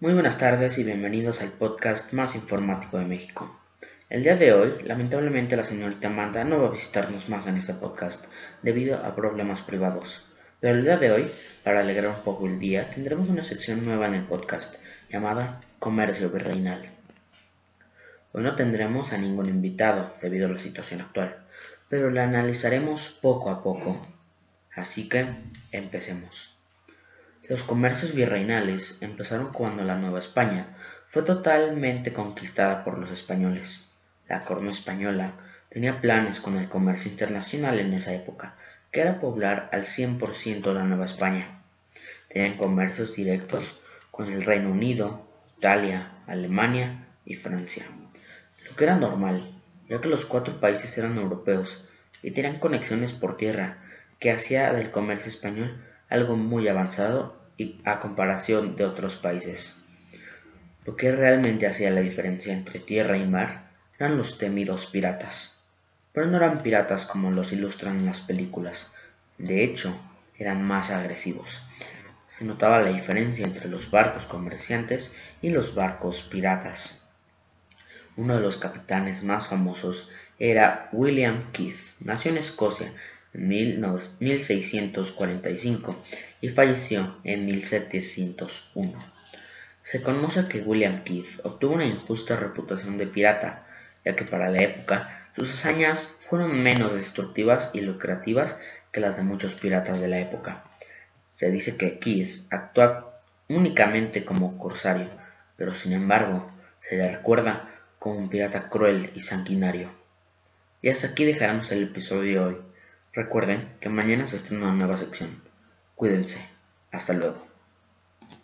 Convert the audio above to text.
Muy buenas tardes y bienvenidos al podcast más informático de México. El día de hoy, lamentablemente, la señorita Amanda no va a visitarnos más en este podcast debido a problemas privados. Pero el día de hoy, para alegrar un poco el día, tendremos una sección nueva en el podcast llamada Comercio Virreinal. Hoy no tendremos a ningún invitado debido a la situación actual, pero la analizaremos poco a poco. Así que, empecemos. Los comercios virreinales empezaron cuando la Nueva España fue totalmente conquistada por los españoles. La corona española tenía planes con el comercio internacional en esa época, que era poblar al 100% la Nueva España. Tenían comercios directos con el Reino Unido, Italia, Alemania y Francia, lo que era normal, ya que los cuatro países eran europeos y tenían conexiones por tierra, que hacía del comercio español algo muy avanzado a comparación de otros países. Lo que realmente hacía la diferencia entre tierra y mar eran los temidos piratas. Pero no eran piratas como los ilustran en las películas. De hecho, eran más agresivos. Se notaba la diferencia entre los barcos comerciantes y los barcos piratas. Uno de los capitanes más famosos era William Keith. Nació en Escocia en 1645 y falleció en 1701. Se conoce que William Keith obtuvo una injusta reputación de pirata, ya que para la época sus hazañas fueron menos destructivas y lucrativas que las de muchos piratas de la época. Se dice que Keith actuó únicamente como corsario, pero sin embargo se le recuerda como un pirata cruel y sanguinario. Y hasta aquí dejaremos el episodio de hoy. Recuerden que mañana se estrena una nueva sección. Cuídense. Hasta luego.